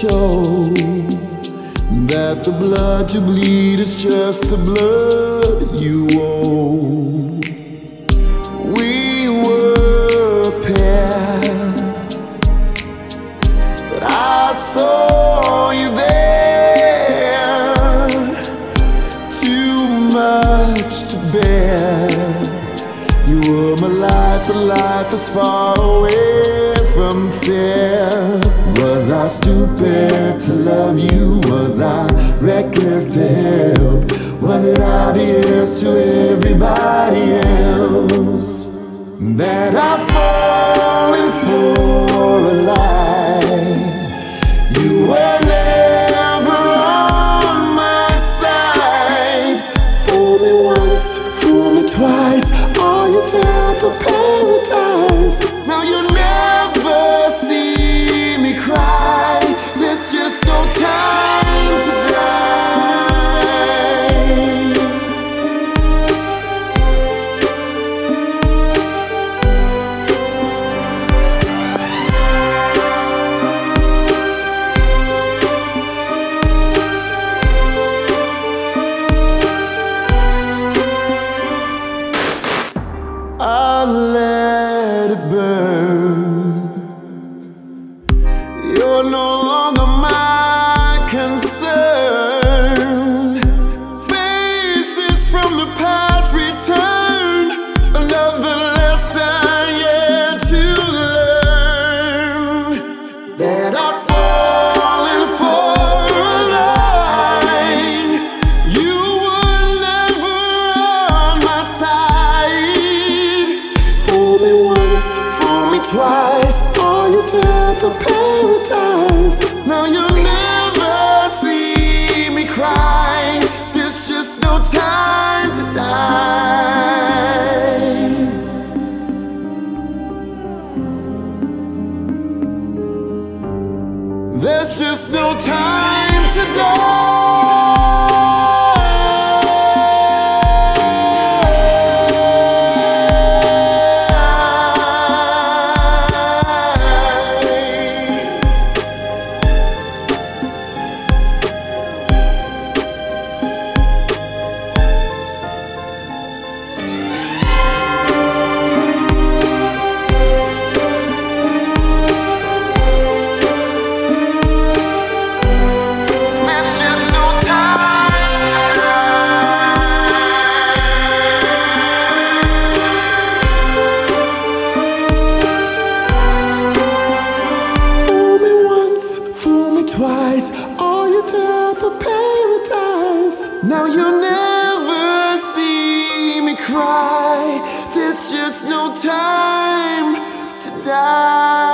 show that the blood you bleed is just the blood you owe. We were a pair, but I saw you there. Too much to bear. You were my life, but life is far away from stupid to love you? Was I reckless to help? Was it obvious to everybody else that I've fallen for a lie? You were never on my side. Fool me once, fool me twice. All you did for paradise. Now you Faces from the past return. Another lesson yet to learn. That I've fallen for a. You were never on my side. Fool me once, fool me twice. All you did for paradise. Now you'll Just no time Now you'll never see me cry. There's just no time to die.